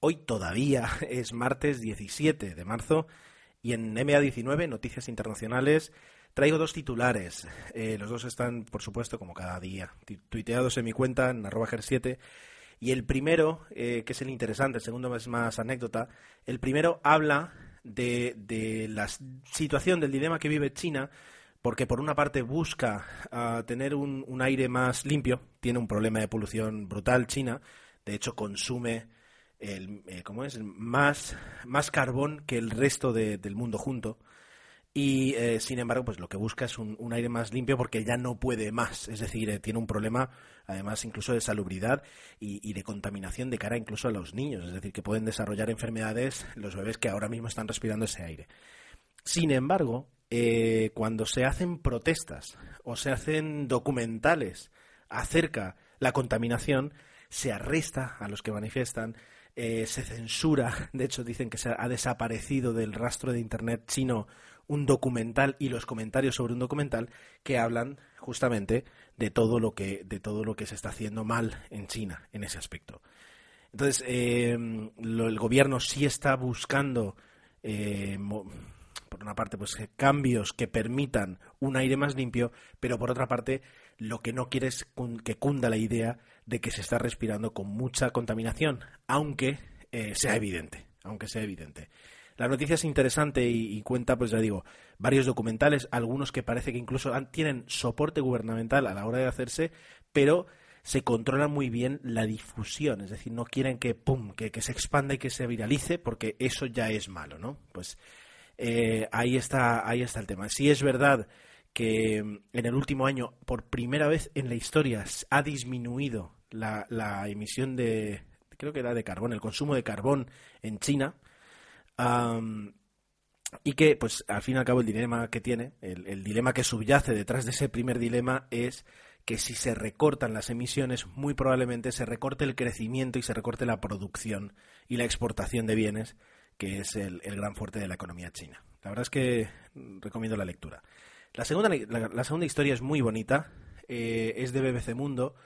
Hoy todavía es martes 17 de marzo y en MA19, Noticias Internacionales, traigo dos titulares. Eh, los dos están, por supuesto, como cada día, tuiteados en mi cuenta en arroba 7 y el primero, eh, que es el interesante, el segundo es más anécdota, el primero habla de, la situación del dilema que vive China porque por una parte busca ah, tener un, aire más limpio, tiene un problema de polución brutal China, de hecho consume el, eh, es? más, más carbón que el resto del mundo junto y eh, sin embargo pues lo que busca es un, aire más limpio porque ya no puede más, es decir, eh, tiene un problema además incluso de salubridad y, de contaminación de cara incluso a los niños, es decir, que pueden desarrollar enfermedades los bebés que ahora mismo están respirando ese aire. Sin embargo, eh, cuando se hacen protestas o se hacen documentales acerca la contaminación, se arresta a los que manifiestan, se censura, de hecho dicen que se ha desaparecido del rastro de Internet chino un documental y los comentarios sobre un documental que hablan justamente de todo lo que de todo lo que se está haciendo mal en China en ese aspecto. Entonces, eh, el gobierno sí está buscando, eh, por una parte, pues cambios que permitan un aire más limpio, pero por otra parte, lo que no quiere es que cunda la idea de que se está respirando con mucha contaminación, aunque eh, sea evidente, aunque sea evidente. La noticia es interesante y, cuenta, pues ya digo, varios documentales, algunos que parece que incluso tienen soporte gubernamental a la hora de hacerse, pero se controla muy bien la difusión, es decir, no quieren que pum, que, se expanda y que se viralice, porque eso ya es malo, ¿no? Pues eh, ahí está, ahí está el tema. Si es verdad que en el último año, por primera vez en la historia, ha disminuido la, emisión de, creo que era de carbón, el consumo de carbón en China, y que, pues, al fin y al cabo, el dilema que tiene, el, dilema que subyace detrás de ese primer dilema es que si se recortan las emisiones, muy probablemente se recorte el crecimiento y se recorte la producción y la exportación de bienes, que es el, gran fuerte de la economía china. La verdad es que recomiendo la lectura. La segunda, la, segunda historia es muy bonita, eh, es de BBC Mundo,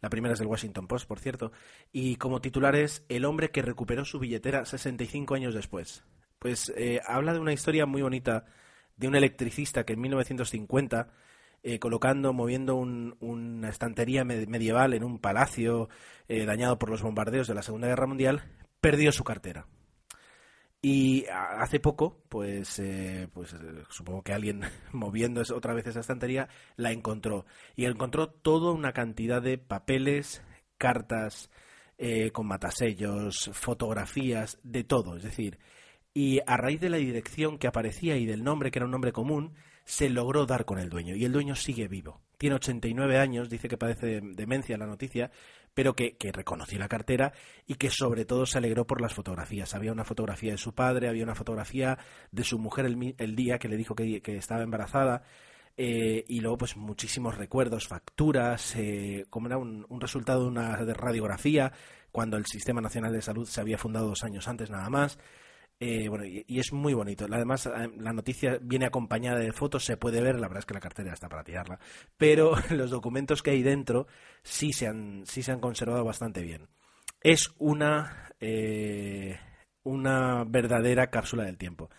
la primera es del Washington Post, por cierto. Y como titular es El hombre que recuperó su billetera 65 años después. Pues eh, habla de una historia muy bonita de un electricista que en 1950, eh, colocando, moviendo una estantería medieval en un palacio eh, dañado por los bombardeos de la Segunda Guerra Mundial, perdió su cartera. Y hace poco, pues, eh, pues eh, supongo que alguien moviendo otra vez esa estantería la encontró. Y encontró toda una cantidad de papeles, cartas eh, con matasellos, fotografías, de todo. Es decir, y a raíz de la dirección que aparecía y del nombre, que era un nombre común, se logró dar con el dueño. Y el dueño sigue vivo. Tiene 89 años, dice que padece demencia la noticia, pero que, reconoció la cartera y que sobre todo se alegró por las fotografías. Había una fotografía de su padre, había una fotografía de su mujer el, día que le dijo que, estaba embarazada. Eh, y luego pues muchísimos recuerdos, facturas, eh, como era un, resultado de una radiografía cuando el Sistema Nacional de Salud se había fundado dos años antes nada más. Eh, bueno, y, es muy bonito. Además, eh, la noticia viene acompañada de fotos, se puede ver, la verdad es que la cartera está para tirarla, pero los documentos que hay dentro sí se han, sí se han conservado bastante bien. Es una, eh, una verdadera cápsula del tiempo.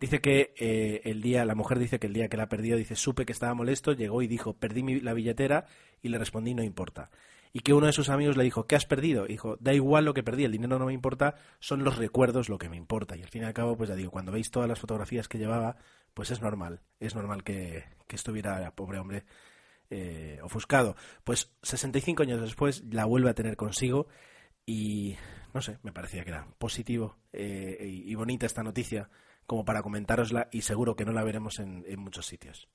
Dice que el día, la mujer dice que el día que la perdió, dice, supe que estaba molesto, llegó y dijo, perdí la billetera y le respondí, no importa y que uno de sus amigos le dijo, ¿qué has perdido? dijo, da igual lo que perdí, el dinero no me importa, son los recuerdos lo que me importa. Y al fin y al cabo, pues ya digo, cuando veis todas las fotografías que llevaba, pues es normal, es normal que, que estuviera, pobre hombre, eh, ofuscado. Pues 65 años después la vuelve a tener consigo y, no sé, me parecía que era positivo eh, y, bonita esta noticia como para comentárosla y seguro que no la veremos en muchos sitios.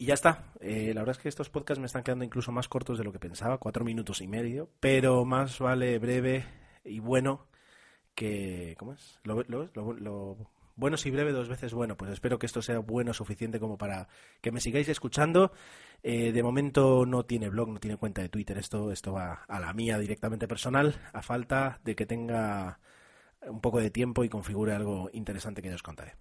Y ya está. Eh, la verdad es que estos podcasts me están quedando incluso más cortos de lo que pensaba, cuatro minutos y medio, pero más vale breve y bueno que... ¿Cómo es? Lo, bueno si breve dos veces bueno. Pues espero que esto sea bueno suficiente como para que me sigáis escuchando. Eh, de momento no tiene blog, no tiene cuenta de Twitter. Esto, esto va a la mía directamente personal, a falta de que tenga un poco de tiempo y configure algo interesante que ya os contaré.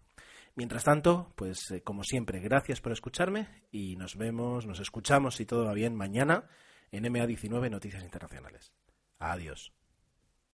Mientras tanto, pues eh, como siempre, gracias por escucharme y nos vemos, nos escuchamos si todo va bien mañana en MA19 Noticias Internacionales. Adiós.